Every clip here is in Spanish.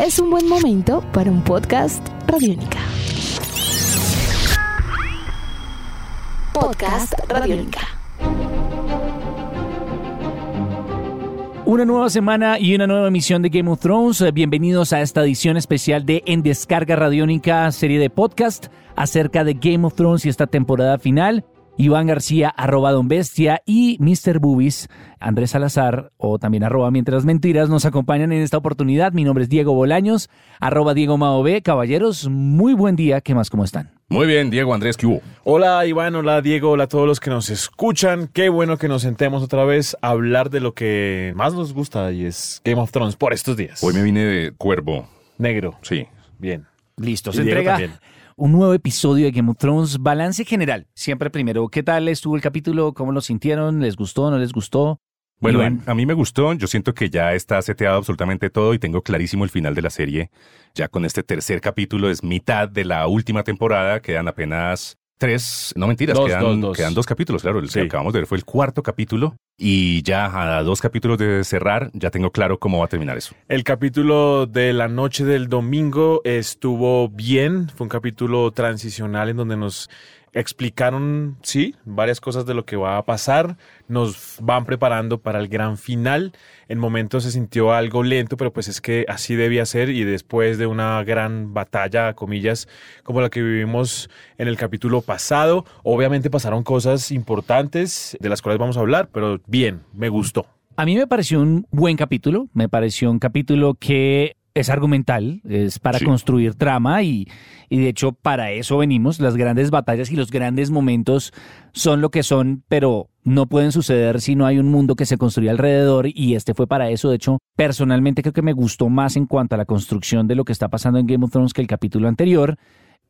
es un buen momento para un podcast Radiónica. Podcast Radiónica. Una nueva semana y una nueva emisión de Game of Thrones. Bienvenidos a esta edición especial de En Descarga Radiónica, serie de podcast acerca de Game of Thrones y esta temporada final. Iván García, arroba Don Bestia y Mr. Bubis, Andrés Salazar o también arroba Mientras Mentiras nos acompañan en esta oportunidad. Mi nombre es Diego Bolaños, arroba Diego Maove. Caballeros, muy buen día. ¿Qué más? ¿Cómo están? Muy bien, Diego Andrés, ¿qué hubo? Hola Iván, hola Diego, hola a todos los que nos escuchan. Qué bueno que nos sentemos otra vez a hablar de lo que más nos gusta y es Game of Thrones por estos días. Hoy me vine de cuervo. Negro. Sí. Bien. Listo, Y se Diego entrega también. Un nuevo episodio de Game of Thrones. Balance general. Siempre primero, ¿qué tal estuvo el capítulo? ¿Cómo lo sintieron? ¿Les gustó? ¿No les gustó? Bueno, Iván. a mí me gustó. Yo siento que ya está seteado absolutamente todo y tengo clarísimo el final de la serie. Ya con este tercer capítulo es mitad de la última temporada. Quedan apenas tres, no mentiras, Dos, quedan, dos, dos. quedan dos capítulos. Claro, el Sí. que acabamos de ver fue el cuarto capítulo y ya a dos capítulos de cerrar ya tengo claro cómo va a terminar eso. El capítulo de la noche del domingo estuvo bien. Fue un capítulo transicional en donde nos explicaron, sí, varias cosas de lo que va a pasar. Nos van preparando para el gran final. En momentos se sintió algo lento, pero pues es que así debía ser. Y después de una gran batalla, comillas, como la que vivimos en el capítulo pasado, obviamente pasaron cosas importantes de las cuales vamos a hablar, pero bien, me gustó. A mí me pareció un buen capítulo, me pareció un capítulo que es argumental, es para Sí. construir trama y, y de hecho para eso venimos. Las grandes batallas y los grandes momentos son lo que son, pero no pueden suceder si no hay un mundo que se construye alrededor y este fue para eso. De hecho, personalmente creo que me gustó más en cuanto a la construcción de lo que está pasando en Game of Thrones que el capítulo anterior,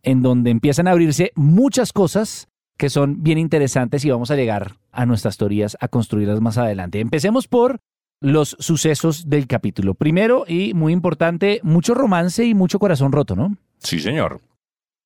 en donde empiezan a abrirse muchas cosas que son bien interesantes y vamos a llegar a nuestras teorías a construirlas más adelante. Empecemos por los sucesos del capítulo. Primero y muy importante, mucho romance y mucho corazón roto, ¿no? Sí, señor.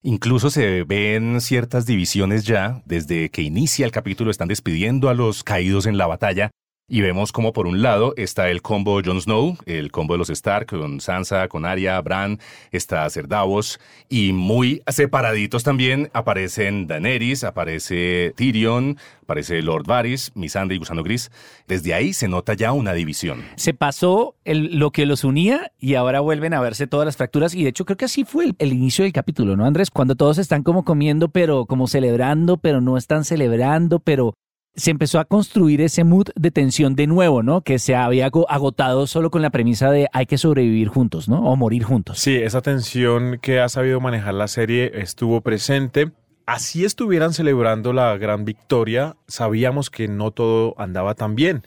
Incluso se ven ciertas divisiones ya, desde que inicia el capítulo están despidiendo a los caídos en la batalla y vemos como por un lado está el combo Jon Snow, el combo de los Stark con Sansa, con Arya, Bran, está Ser Davos y muy separaditos también aparecen Daenerys, aparece Tyrion, aparece Lord Varys, Missandei y Gusano Gris. Desde ahí se nota ya una división. Se pasó el- lo que los unía y ahora vuelven a verse todas las fracturas y de hecho creo que así fue el, el inicio del capítulo, ¿no, Andrés? Cuando todos están como comiendo, pero como celebrando, pero no están celebrando, pero se empezó a construir ese mood de tensión de nuevo, ¿no? Que se había ago- agotado solo con la premisa de hay que sobrevivir juntos, ¿no? O morir juntos. Sí, esa tensión que ha sabido manejar la serie estuvo presente. Así estuvieran celebrando la gran victoria, sabíamos que no todo andaba tan bien.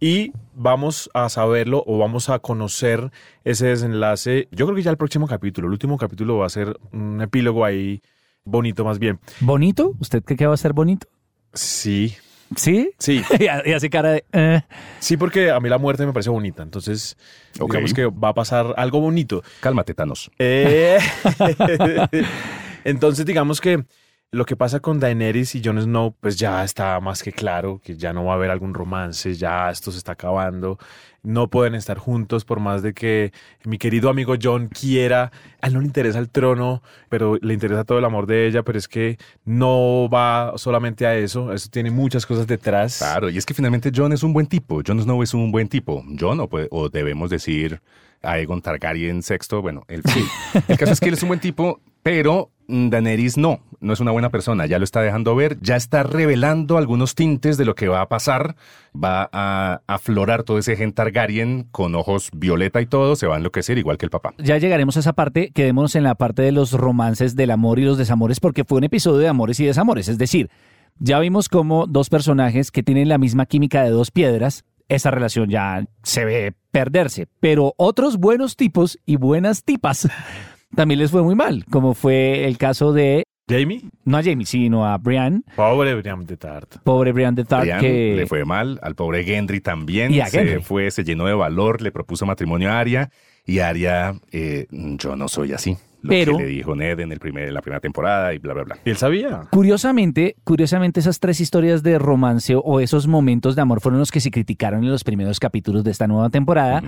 Y vamos a saberlo o vamos a conocer ese desenlace. Yo creo que ya el próximo capítulo, el último capítulo va a ser un epílogo ahí bonito más bien. ¿Bonito? ¿Usted cree que va a ser bonito? Sí, ¿Sí? sí, y hace cara de... eh. sí, porque a mí la muerte me parece bonita. Entonces, Ok. digamos que va a pasar algo bonito. Cálmate, Thanos. Eh, Entonces, digamos que lo que pasa con Daenerys y Jon Snow, pues ya está más que claro que ya no va a haber algún romance, ya esto se está acabando, no pueden estar juntos por más de que mi querido amigo John quiera, a él no le interesa el trono, pero le interesa todo el amor de ella, pero es que no va solamente a eso, eso tiene muchas cosas detrás. Claro, y es que finalmente Jon es un buen tipo. Jon Snow es un buen tipo. Jon, o, o debemos decir Aegon Targaryen sexto, bueno, el, sí. el caso es que él es un buen tipo, pero Daenerys no, no es una buena persona. Ya lo está dejando ver, ya está revelando algunos tintes de lo que va a pasar. Va a aflorar todo ese gen Targaryen con ojos violeta y todo, se va a enloquecer igual que el papá. Ya llegaremos a esa parte, quedémonos en la parte de los romances del amor y los desamores, porque fue un episodio de amores y desamores. Es decir, ya vimos como dos personajes que tienen la misma química de dos piedras, esa relación ya se ve perderse. Pero otros buenos tipos y buenas tipas también les fue muy mal, como fue el caso de, Jamie, no a Jamie, sino a Brian, pobre Brian de Tart. pobre Brian de Tart, Brian que... le fue mal, al pobre Gendry también. Y a se Gendry. fue, se llenó de valor, le propuso matrimonio a Arya. Y Arya, eh, yo no soy así. Lo Pero- que le dijo Ned en, el primer, en la primera temporada y bla, bla, bla. Y él sabía. Curiosamente, curiosamente esas tres historias de romance o esos momentos de amor fueron los que se criticaron en los primeros capítulos de esta nueva temporada,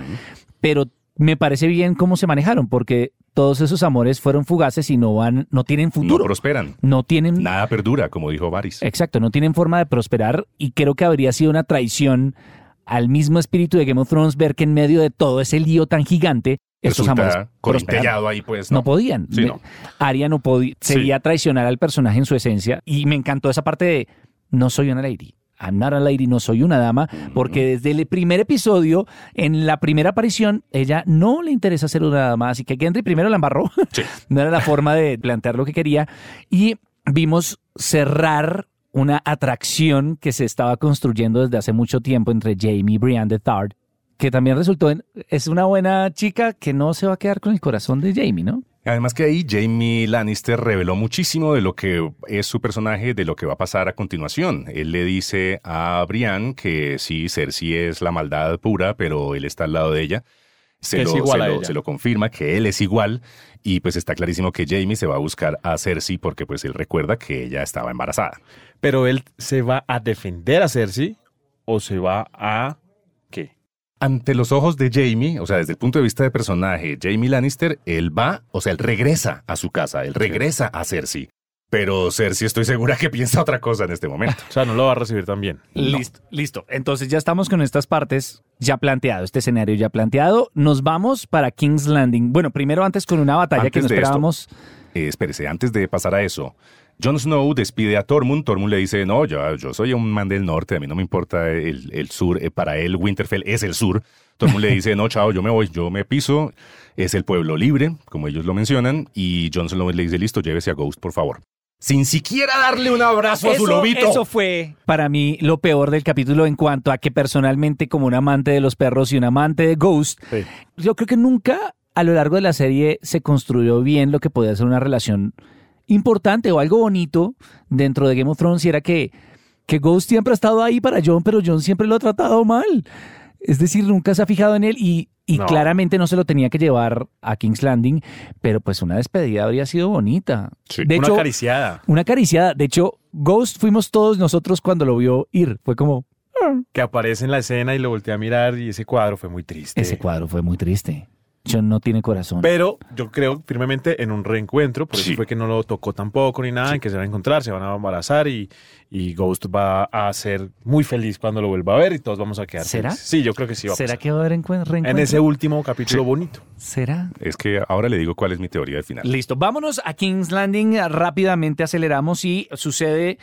pero me parece bien cómo se manejaron, porque todos esos amores fueron fugaces y no van, no tienen No futuro. prosperan. No tienen Nada perdura, como dijo Varys. Exacto, no tienen forma de prosperar y creo que habría sido una traición al mismo espíritu de Game of Thrones ver que en medio de todo ese lío tan gigante estos amores prosperaron. corintellado ahí, pues. No, No, podían. Sí, Me- no. Podía, Sí. sería traicionar al personaje en su esencia y me encantó esa parte de no soy una lady. I'm not a lady, no soy una dama, porque desde el primer episodio, en la primera aparición, ella no le interesa ser una dama, así que Gendry primero la embarró. Sí. no era la forma de plantear lo que quería. Y vimos cerrar una atracción que se estaba construyendo desde hace mucho tiempo entre Jamie y Brienne de Thard, que también resultó en, es una buena chica que no se va a quedar con el corazón de Jamie, ¿no? Además que ahí Jamie Lannister reveló muchísimo de lo que es su personaje, de lo que va a pasar a continuación. Él le dice a Brian que sí, Cersei es la maldad pura, pero él está al lado de ella. Se, Que lo, es igual se a lo- ella. se lo confirma que él es igual y pues está clarísimo que Jamie se va a buscar a Cersei porque pues él recuerda que ella estaba embarazada. Pero él se va a defender a Cersei o se va a. Ante los ojos de Jamie, o sea, desde el punto de vista de personaje, Jamie Lannister, él va, o sea, él regresa a su casa, él regresa a Cersei. Pero Cersei estoy segura que piensa otra cosa en este momento. O sea, no lo va a recibir tan bien. No. Listo, listo. Entonces ya estamos con estas partes ya planteado, este escenario ya planteado. Nos vamos para King's Landing. Bueno, primero antes con una batalla que Antes no de esto. esperábamos. Eh, espérese, antes de pasar a eso, Jon Snow despide a Tormund. Tormund le dice, no, yo, yo soy un man del norte, a mí no me importa el, el sur. Eh, para él, Winterfell es el sur. Tormund le dice, no, chao, yo me voy, yo me piso. Es el pueblo libre, como ellos lo mencionan. Y Jon Snow le dice, listo, llévese a Ghost, por favor. Sin siquiera darle un abrazo a su lobito. eso fue para mí lo peor del capítulo en cuanto a que personalmente como un amante de los perros y un amante de Ghost, Sí. yo creo que nunca a lo largo de la serie se construyó bien lo que podía ser una relación importante o algo bonito dentro de Game of Thrones y era que, que Ghost siempre ha estado ahí para John, pero John siempre lo ha tratado mal. Es decir, nunca se ha fijado en él y, y No. claramente no se lo tenía que llevar a King's Landing, pero pues una despedida habría sido bonita. Sí. De Una hecho, acariciada una acariciada. De hecho, Ghost fuimos todos nosotros cuando lo vio ir. Fue como, que aparece en la escena y lo volteé a mirar y ese cuadro fue muy triste. ese cuadro fue muy triste. John no tiene corazón. Pero yo creo firmemente en un reencuentro, por Sí. eso fue que no lo tocó tampoco ni nada, en que se van a encontrar, se van a embarazar y, y Ghost va a ser muy feliz cuando lo vuelva a ver y todos vamos a quedar ¿Será? felices. Sí, yo creo que sí va a ¿Será que va a haber encuen- reencuentro? En ese último capítulo bonito. ¿Será? Es que ahora le digo cuál es mi teoría de final. Listo, vámonos a King's Landing. Rápidamente aceleramos y sucede.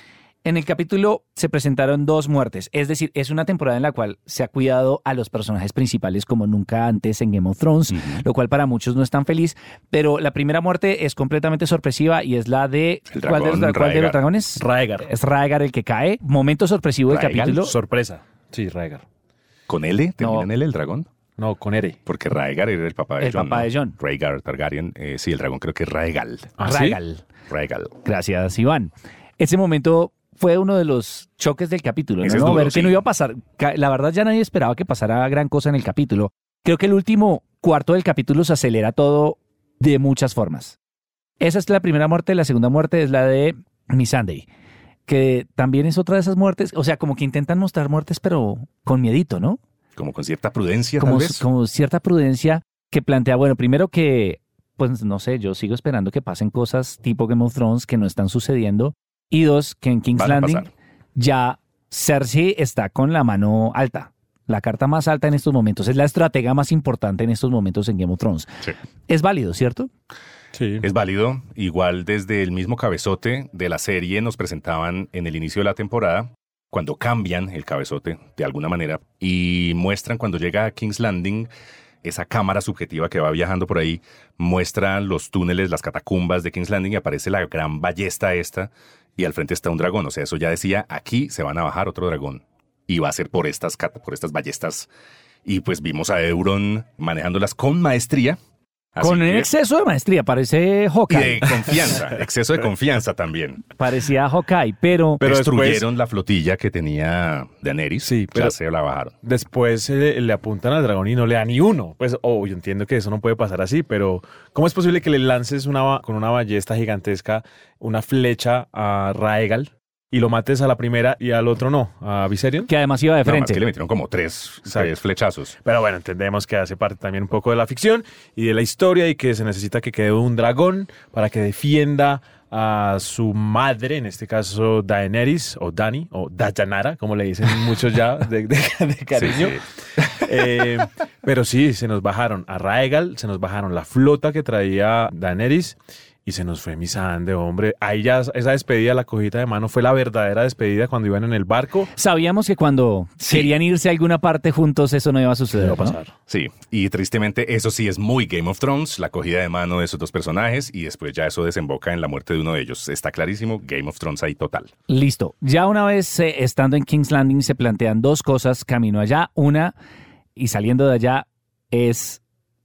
En el capítulo se presentaron dos muertes, es decir, es una temporada en la cual se ha cuidado a los personajes principales como nunca antes en Game of Thrones, lo cual para muchos no es tan feliz, pero la primera muerte es completamente sorpresiva y es la de... El ¿Cuál, de los, dragón cuál de los Raegar. dragones? Raegar. Es Raegar el que cae. Momento sorpresivo del Raegar, capítulo. Sorpresa. Sí, Raegar. ¿Con L? ¿Termina No. en L el dragón? No, con Ere. Porque Raegar era el papá de El Jon. papá ¿no? de Jon. Rhaegar Targaryen. eh, sí, el dragón creo que es Raegal. ¿Ah, sí? Raegal. Raegal. Gracias, Iván. Ese momento fue uno de los choques del capítulo, ¿no? ¿no? duro, Ver sí. que no iba a pasar. La verdad ya nadie esperaba que pasara gran cosa en el capítulo. Creo que el último cuarto del capítulo se acelera todo de muchas formas. Esa es la primera muerte, la segunda muerte es la de Miss Sunday, que también es otra de esas muertes, o sea, como que intentan mostrar muertes pero con miedito, ¿no? Como con cierta prudencia, como, tal vez. como cierta prudencia que plantea, bueno, primero que, pues no sé, yo sigo esperando que pasen cosas tipo Game of Thrones que no están sucediendo. Y dos, que en King's Van Landing ya Cersei está con la mano alta. La carta más alta en estos momentos. Es la estratega más importante en estos momentos en Game of Thrones. Sí. Es válido, ¿cierto? Sí. Es válido. Igual desde el mismo cabezote de la serie nos presentaban en el inicio de la temporada, cuando cambian el cabezote de alguna manera y muestran cuando llega a King's Landing esa cámara subjetiva que va viajando por ahí, muestra los túneles, las catacumbas de King's Landing y aparece la gran ballesta esta y al frente está un dragón. O sea, eso ya decía, aquí se van a bajar otro dragón y va a ser por estas, por estas ballestas. Y pues vimos a Euron manejándolas con maestría. Así con que- exceso de maestría. Parece y Hawkeye. de confianza, exceso de confianza también. Parecía Hawkeye, pero... Pero Destruyeron la flotilla que tenía Daenerys. Sí, pero- Ya se la bajaron. Después eh, le apuntan al dragón y no le da ni uno. Pues, oh, yo entiendo que eso no puede pasar así, pero ¿cómo es posible que le lances una, ba- con una ballesta gigantesca una flecha a Raegal y lo mates a la primera y al otro no, a Viserion. Que además iba de No, frente. que le metieron como tres, flechazos. Pero bueno, entendemos que hace parte también un poco de la ficción y de la historia y que se necesita que quede un dragón para que defienda a su madre, en este caso Daenerys o Dani o Dayanara, como le dicen muchos ya de, de- de cariño. Sí, Eh, pero sí, se nos bajaron a Raegal, se nos bajaron la flota que traía Daenerys y se nos fue Misande, hombre. Ahí ya esa despedida, la cogita de mano, fue la verdadera despedida cuando iban en el barco. Sabíamos que cuando Sí. querían irse a alguna parte juntos eso no iba a suceder. No va a ¿no? pasar. Sí, y tristemente eso sí es muy Game of Thrones, la cogida de mano de esos dos personajes y después ya eso desemboca en la muerte de uno de ellos. Está clarísimo, Game of Thrones ahí total. Listo. Ya una vez eh, estando en King's Landing se plantean dos cosas camino allá. Una, y saliendo de allá, es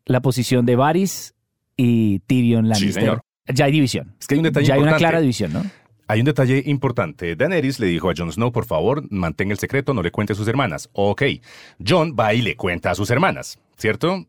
la posición de Varys y Tyrion Lannister. señor. Ya hay división. Es que hay un detalle Ya hay una importante. clara división, ¿no? Hay un detalle importante. Daenerys le dijo a Jon Snow, por favor, mantenga el secreto, no le cuente a sus hermanas. Ok. John va y le cuenta a sus hermanas, ¿cierto?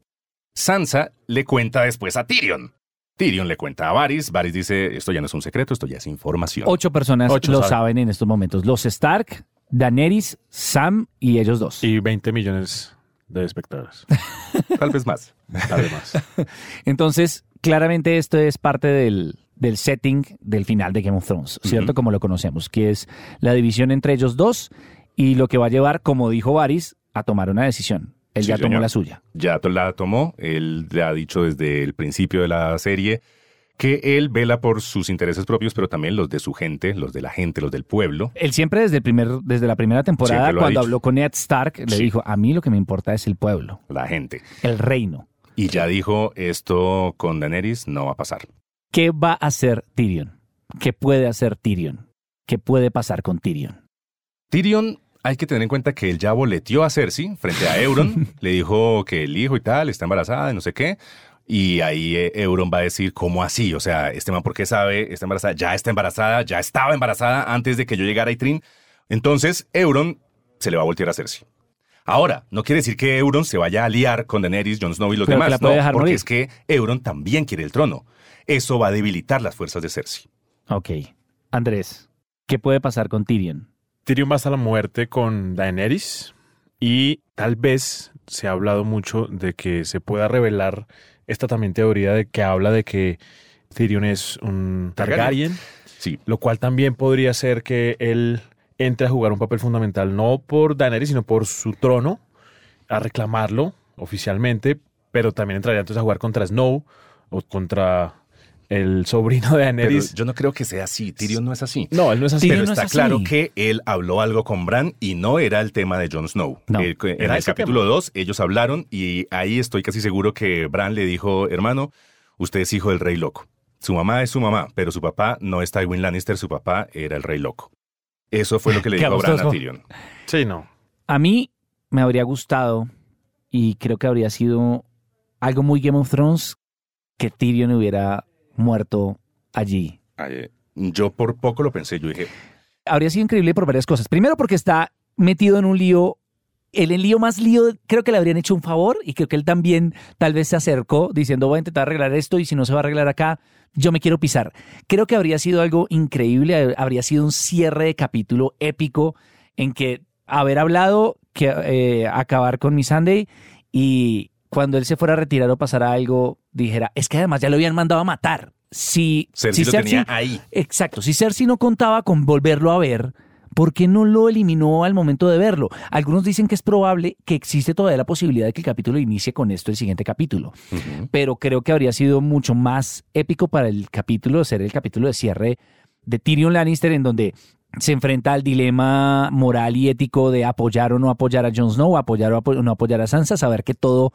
Sansa le cuenta después a Tyrion. Tyrion le cuenta a Varys. Varys dice, esto ya no es un secreto, esto ya es información. Ocho personas Ocho lo saben. saben en estos momentos. Los Stark, Daenerys, Sam y ellos dos. Y 20 millones de espectadores. Tal vez más. Además. Entonces, claramente esto es parte del, del setting del final de Game of Thrones, ¿cierto? Como lo conocemos, que es la división entre ellos dos y lo que va a llevar, como dijo Varys, a tomar una decisión. Él Sí, ya tomó señor. la suya. Ya la tomó. Él le ha dicho desde el principio de la serie que él vela por sus intereses propios, pero también los de su gente, los de la gente, los del pueblo. Él siempre desde, el primer, desde la primera temporada, cuando habló con Ned Stark, le Sí. dijo, a mí lo que me importa es el pueblo, La gente. el reino. Y ya dijo, esto con Daenerys no va a pasar. ¿Qué va a hacer Tyrion? ¿Qué puede hacer Tyrion? ¿Qué puede pasar con Tyrion? Tyrion, hay que tener en cuenta que él ya boleteó a Cersei frente a Euron. le dijo que el hijo y tal está embarazada y no sé qué. Y ahí eh, Euron va a decir, ¿cómo así? O sea, este man, ¿por qué sabe? Está embarazada, ya está embarazada, ya estaba embarazada antes de que yo llegara a Itrin. Entonces, Euron se le va a voltear a Cersei. Ahora, no quiere decir que Euron se vaya a liar con Daenerys, Jon Snow y los Pero demás, la puede no, dejar porque morir. es que Euron también quiere el trono. Eso va a debilitar las fuerzas de Cersei. Ok. Andrés, ¿qué puede pasar con Tyrion? Tyrion va hasta la muerte con Daenerys y tal vez se ha hablado mucho de que se pueda revelar esta también teoría de que habla de que Tyrion es un Targaryen, Sí, lo cual también podría ser que él entre a jugar un papel fundamental no por Daenerys sino por su trono a reclamarlo oficialmente, pero también entraría entonces a jugar contra Snow o contra el sobrino de pero Daenerys. yo no creo que sea así. Tyrion no es así. No, él no es así. Tyrion Pero no es está así. claro que él habló algo con Bran y no era el tema de Jon Snow. No, El- en era el capítulo 2 ellos hablaron y ahí estoy casi seguro que Bran le dijo, hermano, usted es hijo del rey loco. Su mamá es su mamá, pero su papá no es Tywin Lannister, su papá era el rey loco. Eso fue lo que le dijo Bran a. Tyrion. Sí, no. A mí me habría gustado y creo que habría sido algo muy Game of Thrones que Tyrion hubiera muerto allí. Ay, Yo por poco lo pensé, yo dije, Habría sido increíble por varias cosas. Primero porque está metido en un lío, el, el lío más lío, creo que le habrían hecho un favor y creo que él también tal vez se acercó diciendo voy a intentar arreglar esto y si no se va a arreglar acá, yo me quiero pisar. Creo que habría sido algo increíble, habría sido un cierre de capítulo épico en que haber hablado, que eh, acabar con mi Sunday y cuando él se fuera a retirar o pasara algo, dijera, es que además ya lo habían mandado a matar. Si, Cersei si lo tenía ahí. Exacto, si Cersei no contaba con volverlo a ver, ¿por qué no lo eliminó al momento de verlo? Algunos dicen que es probable que existe todavía la posibilidad de que el capítulo inicie con esto el siguiente capítulo, pero creo que habría sido mucho más épico para el capítulo ser el capítulo de cierre de Tyrion Lannister en donde se enfrenta al dilema moral y ético de apoyar o no apoyar a Jon Snow, apoyar o no apoyar a Sansa, saber que todo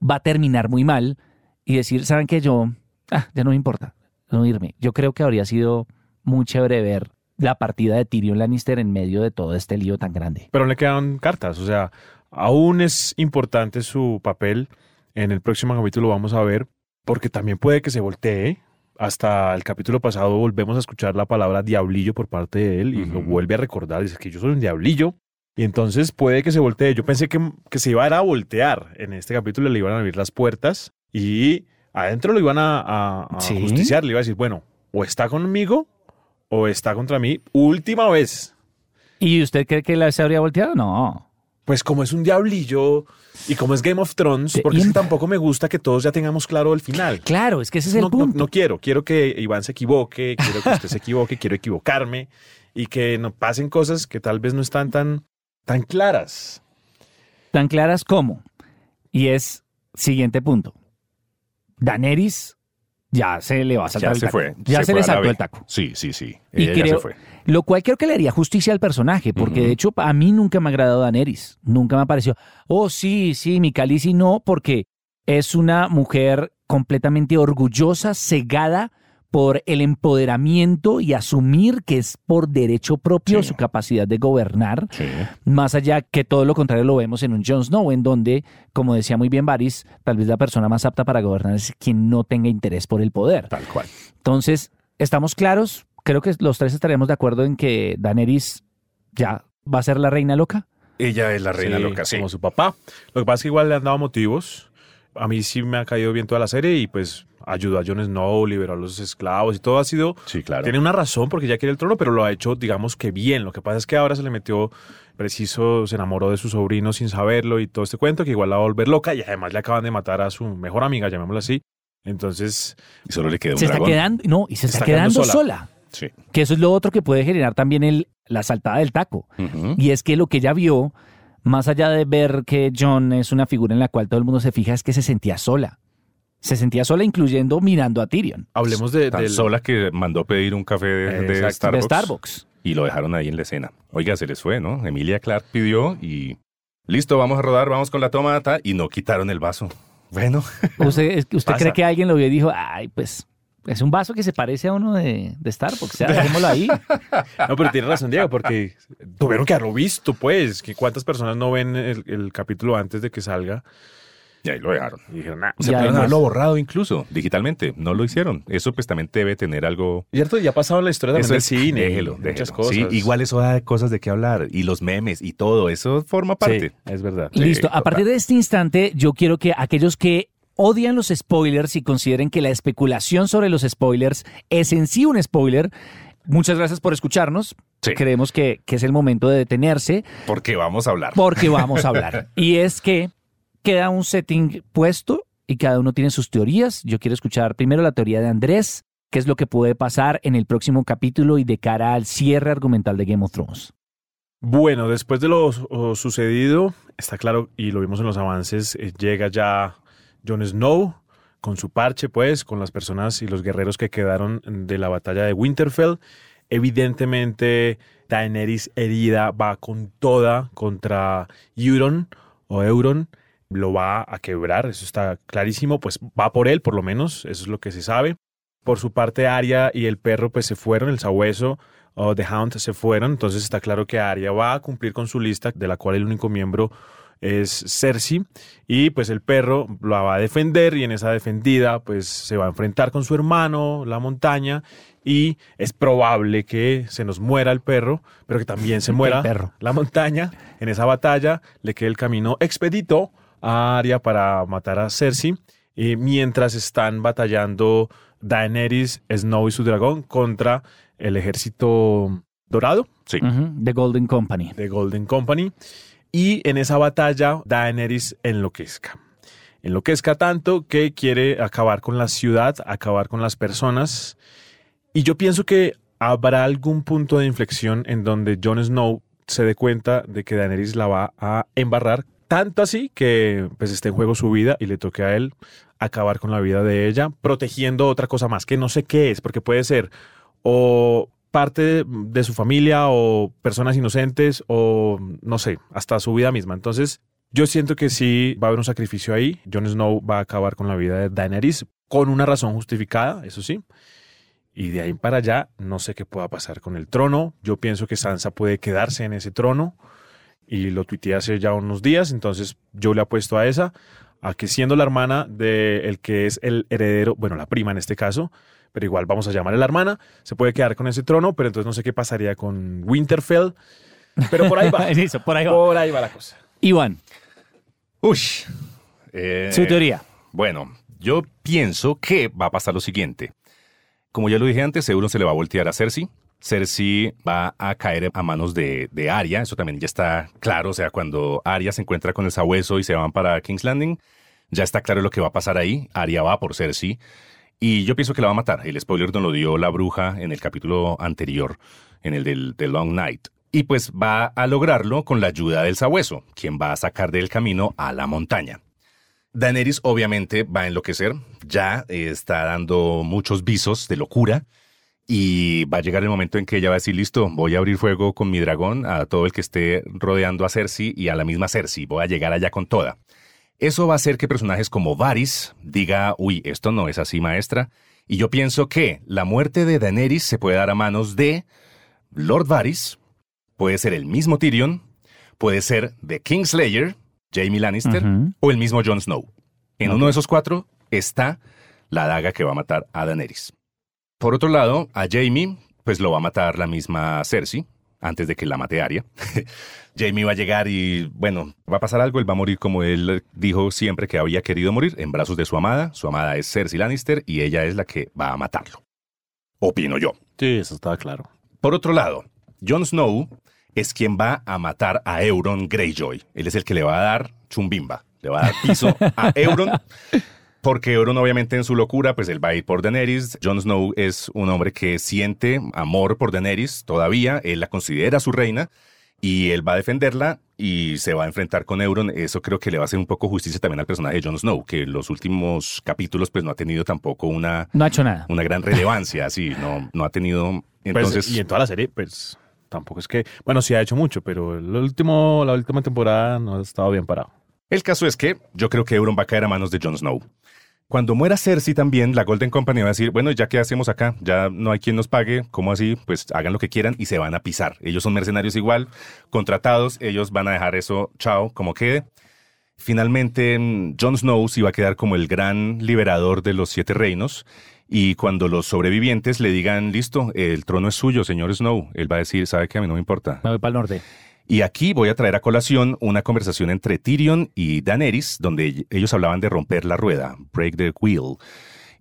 va a terminar muy mal y decir, ¿saben qué? Yo, ah, ya no me importa, no irme. Yo creo que habría sido muy chévere ver la partida de Tyrion Lannister en medio de todo este lío tan grande. Pero le quedan cartas, o sea, aún es importante su papel. En el próximo capítulo vamos a ver, porque también puede que se voltee. Hasta el capítulo pasado volvemos a escuchar la palabra diablillo por parte de él y lo Ujú. vuelve a recordar, dice que yo soy un diablillo. Y entonces puede que se voltee. Yo pensé que, que se iba a, ir a voltear. En este capítulo le iban a abrir las puertas y adentro lo iban a, a- a Sí. justiciar. Le iba a decir, bueno, o está conmigo o está contra mí. Última vez. ¿Y usted cree que la se habría volteado? No. Pues como es un diablillo y como es Game of Thrones, porque es que tampoco me gusta que todos ya tengamos claro el final. Claro, es que ese es el no, punto. no quiero, quiero que Iván se equivoque, quiero que usted se equivoque, quiero equivocarme y que no pasen cosas que tal vez no están tan, tan claras. Tan claras como. Y es siguiente punto. Daenerys ya se le va a saltar Ya el se taco. fue. Ya se, fue le saltó el taco. Sí, sí, sí. Y Ella ya creo- se fue. Lo cual creo que le haría justicia al personaje, porque de hecho a mí nunca me ha agradado Daenerys. Nunca me pareció, oh sí, sí, mi Khaleesi no, porque es una mujer completamente orgullosa, cegada por el empoderamiento y asumir que es por derecho propio Sí. su capacidad de gobernar, Sí. más allá que todo lo contrario lo vemos en un Jon Snow, en donde, como decía muy bien Varys, tal vez la persona más apta para gobernar es quien no tenga interés por el poder. Tal cual. Entonces, ¿estamos claros? Creo que los tres estaremos de acuerdo en que Daenerys ya va a ser la reina loca. Ella es la reina Sí, loca, sí. Como su papá. Lo que pasa es que igual le han dado motivos. A mí sí me ha caído bien toda la serie y pues ayudó a Jon Snow, liberó a los esclavos y todo ha sido... Sí, claro. Tiene una razón porque ya quiere el trono, pero lo ha hecho, digamos que bien. Lo que pasa es que ahora se le metió preciso, se enamoró de su sobrino sin saberlo y todo este cuento que igual la va a volver loca y además le acaban de matar a su mejor amiga, llamémosla así. Entonces, Y solo le queda un se está quedando, no, y se está, está quedando, quedando sola. Sí. Que eso es lo otro que puede generar también el, la saltada del taco. Y es que lo que ella vio, más allá de ver que John es una figura en la cual todo el mundo se fija, es que se sentía sola. Se sentía sola, incluyendo mirando a Tyrion hablemos de, Tan sola que mandó pedir un café de. Starbucks. de Starbucks. Y lo dejaron ahí en la escena. Oiga, se les fue, ¿no? Emilia Clark pidió y... Listo, vamos a rodar, vamos con la tomata. Y no quitaron el vaso. Bueno, ¿Usted, es- usted Pasa. cree que alguien lo vio y dijo, ay, pues es un vaso que se parece a uno de, de Starbucks? O sea, dejémoslo ahí. No, pero tiene razón, Diego, porque tuvieron que haberlo visto, pues. Que ¿Cuántas personas no ven el, el capítulo antes de que salga? Y ahí lo dejaron. Y dijeron, nah. O sea, Ya, pudieron haberlo borrado incluso, digitalmente. No lo hicieron. Eso pues también debe tener algo... Cierto, ya ha pasado la historia también Eso del es, cine. déjelo, y muchas déjelo. cosas. Sí, igual eso da cosas de qué hablar. Y los memes y todo, eso forma parte. Sí, es verdad. Sí, Listo. A partir de este instante, yo quiero que aquellos que odian los spoilers y consideren que la especulación sobre los spoilers es en sí un spoiler, muchas gracias por escucharnos. Sí. Creemos que, que es el momento de detenerse Porque vamos a hablar. porque vamos a hablar. y es que queda un setting puesto y cada uno tiene sus teorías. Yo quiero escuchar primero la teoría de Andrés, qué es lo que puede pasar en el próximo capítulo y de cara al cierre argumental de Game of Thrones. Bueno, después de lo sucedido, está claro, y lo vimos en los avances, eh, llega ya Jon Snow con su parche, pues, con las personas y los guerreros que quedaron de la batalla de Winterfell. Evidentemente, Daenerys herida va con toda contra Euron o Euron. Lo va a quebrar, eso está clarísimo, pues va por él, por lo menos, eso es lo que se sabe. Por su parte, Arya y el perro pues se fueron, el sabueso o The Hound se fueron, entonces está claro que Arya va a cumplir con su lista, de la cual el único miembro es Cersei, y pues el perro la va a defender y en esa defendida pues se va a enfrentar con su hermano, la montaña, y es probable que se nos muera el perro, pero que también se muera perro. la montaña. En esa batalla le queda el camino expedito a Arya para matar a Cersei, eh, mientras están batallando Daenerys, Snow y su dragón contra el ejército dorado Sí. The Golden Company. de Golden Company. Y en esa batalla Daenerys enloquezca. Enloquezca tanto que quiere acabar con la ciudad, acabar con las personas. Y yo pienso que habrá algún punto de inflexión en donde Jon Snow se dé cuenta de que Daenerys la va a embarrar. Tanto así que pues esté en juego su vida y le toque a él acabar con la vida de ella, protegiendo otra cosa más, que no sé qué es, porque puede ser o parte de su familia o personas inocentes o no sé, hasta su vida misma. Entonces, yo siento que sí va a haber un sacrificio ahí. Jon Snow va a acabar con la vida de Daenerys con una razón justificada, eso sí. Y de ahí para allá, no sé qué pueda pasar con el trono. Yo pienso que Sansa puede quedarse en ese trono. Y lo tuiteé hace ya unos días. Entonces yo le apuesto a esa. A que siendo la hermana de el que es el heredero, bueno, la prima en este caso, pero igual vamos a llamarle la hermana, se puede quedar con ese trono, pero entonces no sé qué pasaría con Winterfell. Pero por ahí va. Eso, por ahí va. por ahí va la cosa. Iván, Uy. Eh, su teoría. Bueno, yo pienso que va a pasar lo siguiente. Como ya lo dije antes, Euron se le va a voltear a Cersei Cersei va a caer a manos de, de Arya, eso también ya está claro, o sea, cuando Arya se encuentra con el sabueso y se van para King's Landing, ya está claro lo que va a pasar ahí, Arya va por Cersei, y yo pienso que la va a matar, el spoiler nos lo dio la bruja en el capítulo anterior, en el del The Long Night, y pues va a lograrlo con la ayuda del sabueso, quien va a sacar del camino a la montaña. Daenerys obviamente va a enloquecer, ya está dando muchos visos de locura, y va a llegar el momento en que ella va a decir, listo, voy a abrir fuego con mi dragón a todo el que esté rodeando a Cersei y a la misma Cersei, voy a llegar allá con toda. Eso va a hacer que personajes como Varys diga, uy, esto no es así, maestra. Y yo pienso que la muerte de Daenerys se puede dar a manos de Lord Varys, puede ser el mismo Tyrion, puede ser de Kingslayer, Jamie Lannister, o el mismo Jon Snow. En uno de esos cuatro está la daga que va a matar a Daenerys. Por otro lado, a Jamie, pues lo va a matar la misma Cersei, antes de que la mate Arya. Jamie va a llegar y, bueno, va a pasar algo, él va a morir como él dijo siempre que había querido morir, en brazos de su amada. Su amada es Cersei Lannister y ella es la que va a matarlo. Opino yo. Sí, eso estaba claro. Por otro lado, Jon Snow es quien va a matar a Euron Greyjoy. Él es el que le va a dar chumbimba, le va a dar piso a Euron. Porque Euron obviamente en su locura, pues él va a ir por Daenerys. Jon Snow es un hombre que siente amor por Daenerys todavía, él la considera su reina y él va a defenderla y se va a enfrentar con Euron. Eso creo que le va a hacer un poco justicia también al personaje de Jon Snow, que en los últimos capítulos pues no ha tenido tampoco una, No ha hecho nada. una gran relevancia, así, no, no ha tenido... Pues, Entonces, y en toda la serie, pues tampoco es que. Bueno, sí ha hecho mucho, pero el último, la última temporada no ha estado bien parado. El caso es que yo creo que Euron va a caer a manos de Jon Snow. Cuando muera Cersei también, la Golden Company va a decir, bueno, ya qué hacemos acá, ya no hay quien nos pague, ¿cómo así? Pues hagan lo que quieran y se van a pisar. Ellos son mercenarios igual, contratados, ellos van a dejar eso, chao, como quede. Finalmente, Jon Snow sí va a quedar como el gran liberador de los siete reinos. Y cuando los sobrevivientes le digan, listo, el trono es suyo, señor Snow, él va a decir, sabe que a mí no me importa, Me voy para el norte. Y aquí voy a traer a colación una conversación entre Tyrion y Daenerys, donde ellos hablaban de romper la rueda, break the wheel.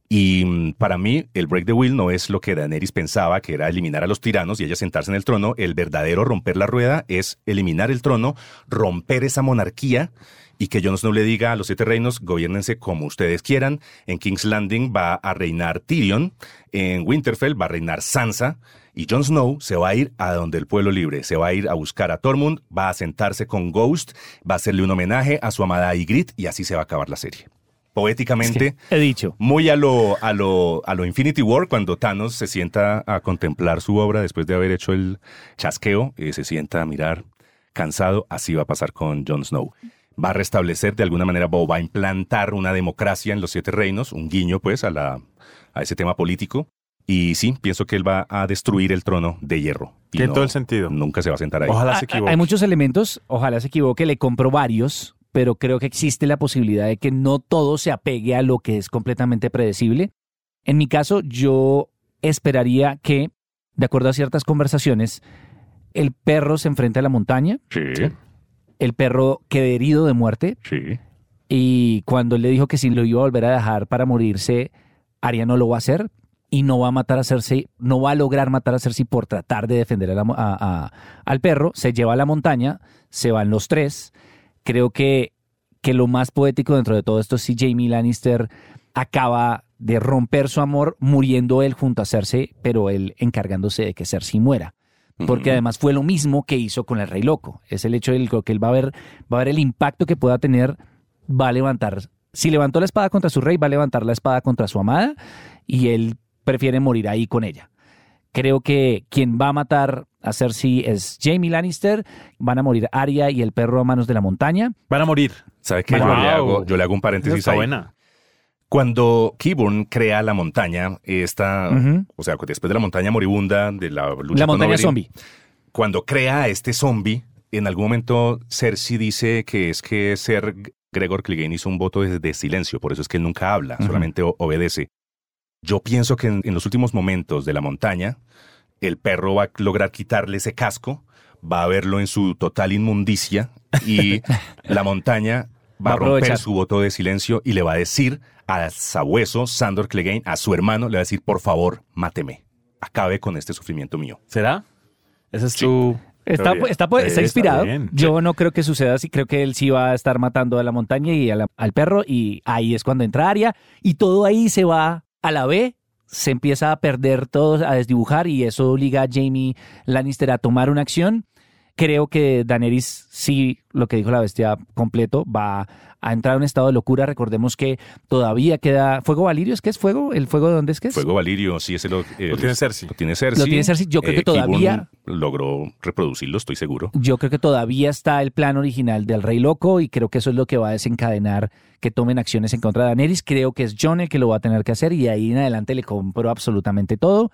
Y mm, para mí, el break the wheel no es lo que Daenerys pensaba, que era eliminar a los tiranos y ella sentarse en el trono. El verdadero romper la rueda es eliminar el trono, romper esa monarquía y que Jon Snow le diga a los siete reinos, gobiernense como ustedes quieran. En King's Landing va a reinar Tyrion, en Winterfell va a reinar Sansa, y Jon Snow se va a ir a donde el pueblo libre, se va a ir a buscar a Tormund, va a sentarse con Ghost, va a hacerle un homenaje a su amada Ygritte, y así se va a acabar la serie. Poéticamente, He dicho. muy a lo, a, lo, a lo Infinity War, cuando Thanos se sienta a contemplar su obra después de haber hecho el chasqueo, eh, se sienta a mirar cansado, así va a pasar con Jon Snow. Va a restablecer de alguna manera, va a implantar una democracia en los siete reinos, un guiño pues a, la, a ese tema político. Y sí, pienso que él va a destruir el trono de hierro. Y Tiene no- todo el sentido. Nunca se va a sentar ahí. Ojalá se Ah, equivoque. Hay muchos elementos, ojalá se equivoque, le compro varios, pero creo que existe la posibilidad de que no todo se apegue a lo que es completamente predecible. En mi caso, yo esperaría que, de acuerdo a ciertas conversaciones, el perro se enfrente a la montaña, Sí, el perro quede herido de muerte, sí. y cuando él le dijo que si lo iba a volver a dejar para morirse, Arya no lo va a hacer y no va a matar a Cersei, no va a lograr matar a Cersei por tratar de defender a la mo- a- a- al perro, se lleva a la montaña, se van los tres. Creo que, que lo más poético dentro de todo esto es si Jamie Lannister acaba de romper su amor muriendo él junto a Cersei, pero él encargándose de que Cersei muera porque además fue lo mismo que hizo con el Rey Loco. Es el hecho de que él va a ver, va a ver el impacto que pueda tener, va a levantar. Si levantó la espada contra su rey, va a levantar la espada contra su amada y él prefiere morir ahí con ella. Creo que quien va a matar a Cersei es Jamie Lannister, van a morir Arya y el perro a manos de la montaña. Van a morir. ¿Sabe qué? Wow. Yo, le hago, yo le hago un paréntesis está ahí. buena. Cuando Keyburn crea la montaña, esta, o sea, después de la montaña moribunda, de la lucha La montaña zombie. cuando crea a este zombie, en algún momento Cersei dice que es que Ser Gregor Clegane hizo un voto de, de silencio, por eso es que él nunca habla, solamente obedece. Yo pienso que en, en los últimos momentos de la montaña, el perro va a lograr quitarle ese casco, va a verlo en su total inmundicia y la montaña va, Va a romper aprovechar. su voto de silencio y le va a decir al sabueso Sandor Clegane, a su hermano, le va a decir, por favor, máteme. acabe con este sufrimiento mío. ¿Será? Ese es Sí. tu... Está, está, está Está inspirado. bien. Yo no creo que suceda así. Creo que él sí va a estar matando a la montaña y a la- al perro. Y ahí es cuando entra Arya. Y todo ahí se va a la B. Se empieza a perder todo, a desdibujar. Y eso obliga a Jamie Lannister a tomar una acción. Creo que Daenerys, sí, lo que dijo la bestia completo, va a entrar en un estado de locura. Recordemos que todavía queda. ¿Fuego Valirio es que es fuego? ¿El fuego de dónde es que es? Fuego Valirio, sí, ese lo, eh, Lo tiene Cersei. Lo tiene Cersei. Lo tiene Cersei. Yo creo que Qyburn todavía- logró reproducirlo, estoy seguro. Yo creo que todavía está el plan original del Rey Loco y creo que eso es lo que va a desencadenar que tomen acciones en contra de Daenerys. Creo que es John el que lo va a tener que hacer y de ahí en adelante le compro absolutamente todo.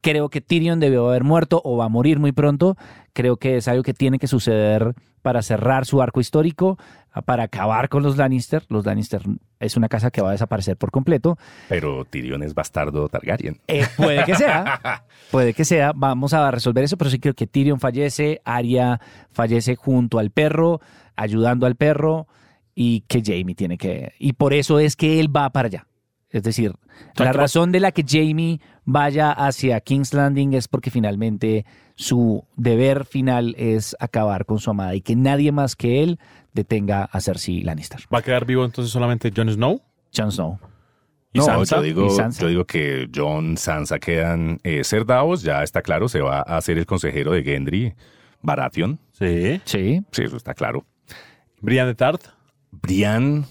Creo que Tyrion debió haber muerto o va a morir muy pronto. Creo que es algo que tiene que suceder para cerrar su arco histórico, para acabar con los Lannister. Los Lannister es una casa que va a desaparecer por completo. Pero Tyrion es bastardo Targaryen. Eh, puede que sea, puede que sea. Vamos a resolver eso, pero sí creo que Tyrion fallece, Arya fallece junto al perro, ayudando al perro, y que Jamie tiene que. Y por eso es que él va para allá. Es decir, la razón de la que Jamie vaya hacia King's Landing es porque finalmente su deber final es acabar con su amada y que nadie más que él detenga a Cersei Lannister. ¿Va a quedar vivo entonces solamente Jon Snow? Jon Snow. ¿Y no, Sansa? yo digo, ¿Y Sansa? yo digo que John Sansa quedan eh, ser Davos, ya está claro, se va a ser el consejero de Gendry Baratheon. Sí. Sí. Sí, eso está claro. Brian de Tart. Brian.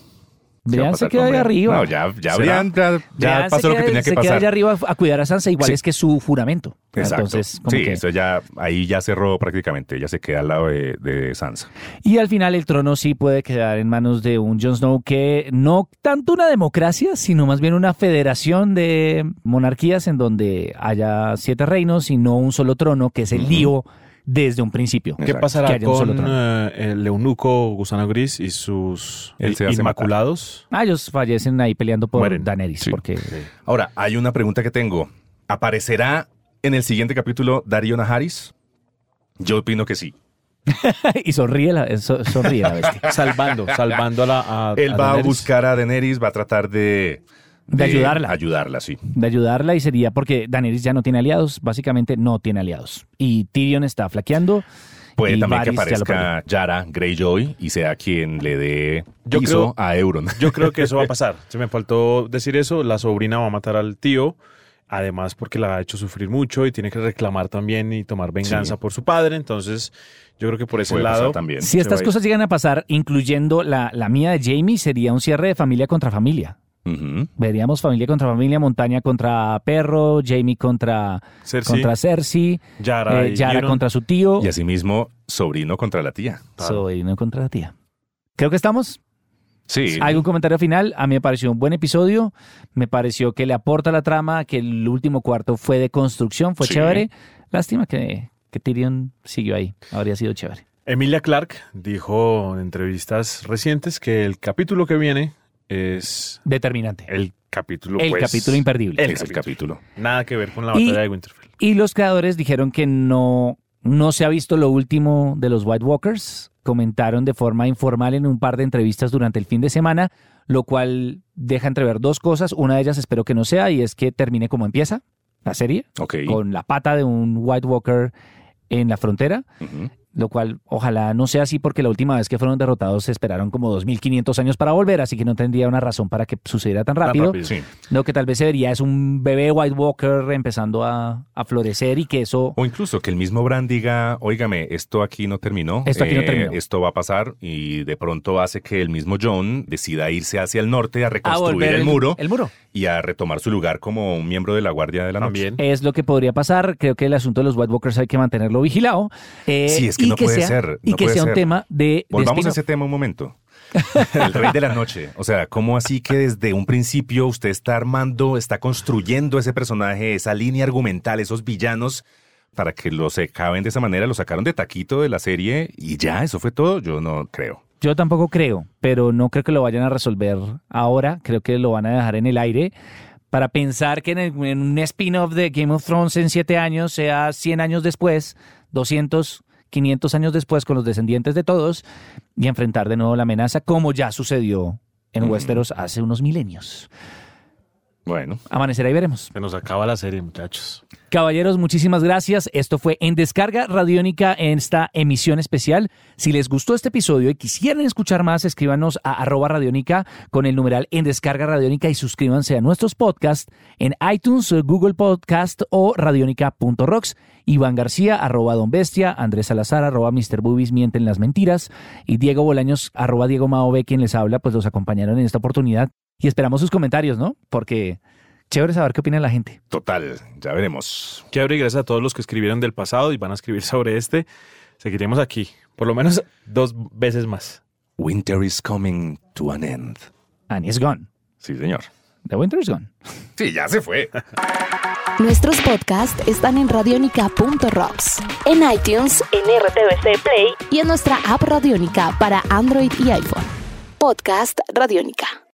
¿Qué va a Brian se queda ahí arriba. No, ya, ya. Brian ya, ya Brian pasó se lo que queda- tenía que se queda pasar. allá arriba a cuidar a Sansa, igual Sí. es que su juramento. Exacto. Entonces, como sí, que- eso ya, ahí ya cerró prácticamente, ya se queda al lado de, de Sansa. Y al final el trono sí puede quedar en manos de un Jon Snow que no tanto una democracia, sino más bien una federación de monarquías en donde haya siete reinos y no un solo trono, que es el lío desde un principio. ¿Qué pasará con eh, el eunuco Gusano Gris y sus Él se hace Inmaculados? Ah, ellos fallecen ahí peleando por Mueren. Daenerys, Sí. porque Ahora, hay una pregunta que tengo. ¿Aparecerá en el siguiente capítulo Darío Najaris? Yo opino que sí. y sonríe la, so- sonríe la bestia. Salvando, salvando a la. a- Él a va a buscar a Daenerys, va a tratar de... De ayudarla. Ayudarla, sí. de ayudarla y sería porque Daenerys ya no tiene aliados, básicamente no tiene aliados. Y Tyrion está flaqueando. Puede y también que Varys aparezca Yara Greyjoy y sea quien le dé Yo piso creo- a Euron. Yo creo que eso va a pasar. Se me faltó decir eso. La sobrina va a matar al tío. Además, porque la ha hecho sufrir mucho y tiene que reclamar también y tomar venganza Sí. por su padre. Entonces, yo creo que por ese Puede lado. también. Si estas cosas llegan a pasar, incluyendo la, la mía de Jamie, sería un cierre de familia contra familia. Veríamos familia contra familia, montaña contra perro, Jamie contra Cersei, contra Cersei, Yara, eh, Yara contra su tío, Y asimismo, sobrino contra la tía. sobrino contra la tía. Creo que estamos. Sí. ¿Algún comentario final? A mí me pareció un buen episodio. Me pareció que le aporta la trama, que el último cuarto fue de construcción, fue Sí. chévere. Lástima que, que Tyrion siguió ahí. Habría sido chévere. Emilia Clark dijo en entrevistas recientes que el capítulo que viene es Determinante. el capítulo. El pues, capítulo imperdible. el es el capítulo. Nada que ver con la Y- batalla de Winterfell. Y los creadores dijeron que no, no se ha visto lo último de los White Walkers. Comentaron de forma informal en un par de entrevistas durante el fin de semana, lo cual deja entrever dos cosas. Una de ellas espero que no sea, y es que termine como empieza la serie, con la pata de un White Walker en la frontera. Ujú. Lo cual ojalá no sea así porque la última vez que fueron derrotados se esperaron como 2500 años para volver, así que no tendría una razón para que sucediera tan Tan rápido. Sí. Lo que tal vez se vería es un bebé White Walker empezando a, a florecer y que eso O incluso que el mismo Bran diga, óigame, esto aquí no terminó. Esto aquí no terminó. Esto va a pasar y de pronto hace que el mismo John decida irse hacia el norte a a reconstruir el, muro El muro. y a retomar su lugar como un miembro de la Guardia de la Noche. También. Es lo que podría pasar. Creo que el asunto de los White Walkers hay que mantenerlo vigilado. Eh, Sí, es que y no puede sea, ser, Y no que sea un ser. tema de, de Volvamos a ese tema un momento. El rey de la noche. O sea, ¿cómo así que desde un principio usted está armando, está construyendo ese personaje, esa línea argumental, esos villanos, para que los acaben de esa manera? Lo sacaron de taquito de la serie y ya, eso fue todo. Yo no creo. Yo tampoco creo, pero no creo que lo vayan a resolver ahora. Creo que lo van a dejar en el aire para pensar que en, el- en un spin-off de Game of Thrones en siete años sea 100 años después, 200, 500 años después con los descendientes de todos y enfrentar de nuevo la amenaza como ya sucedió en. Westeros hace unos milenios. Bueno, Amanecerá y veremos. Se nos acaba la serie, muchachos. Caballeros, muchísimas gracias. Esto fue en Descarga Radiónica en esta emisión especial. Si les gustó este episodio y quisieran escuchar más, escríbanos a arroba radiónica con el numeral en Descarga Radiónica y suscríbanse a nuestros podcasts en iTunes, Google Podcast o radiónica.rocks. Iván García, arroba Don Bestia, Andrés Salazar, arroba Mr. Boobies, mienten las mentiras, y Diego Bolaños, arroba Diego Maove, quien les habla, pues los acompañaron en esta oportunidad. Y esperamos sus comentarios, ¿no? Porque chévere saber qué opina la gente. total, ya veremos. Chévere y gracias a todos los que escribieron del pasado y van a escribir sobre este. Seguiremos aquí, por lo menos dos veces más. Winter is coming to an end. And it's gone. Sí, señor. The winter is gone. Sí, ya se fue. Nuestros podcasts están en radionica.rocks, en iTunes, en RTVC Play y en nuestra app Radionica para Android y iPhone. Podcast Radionica.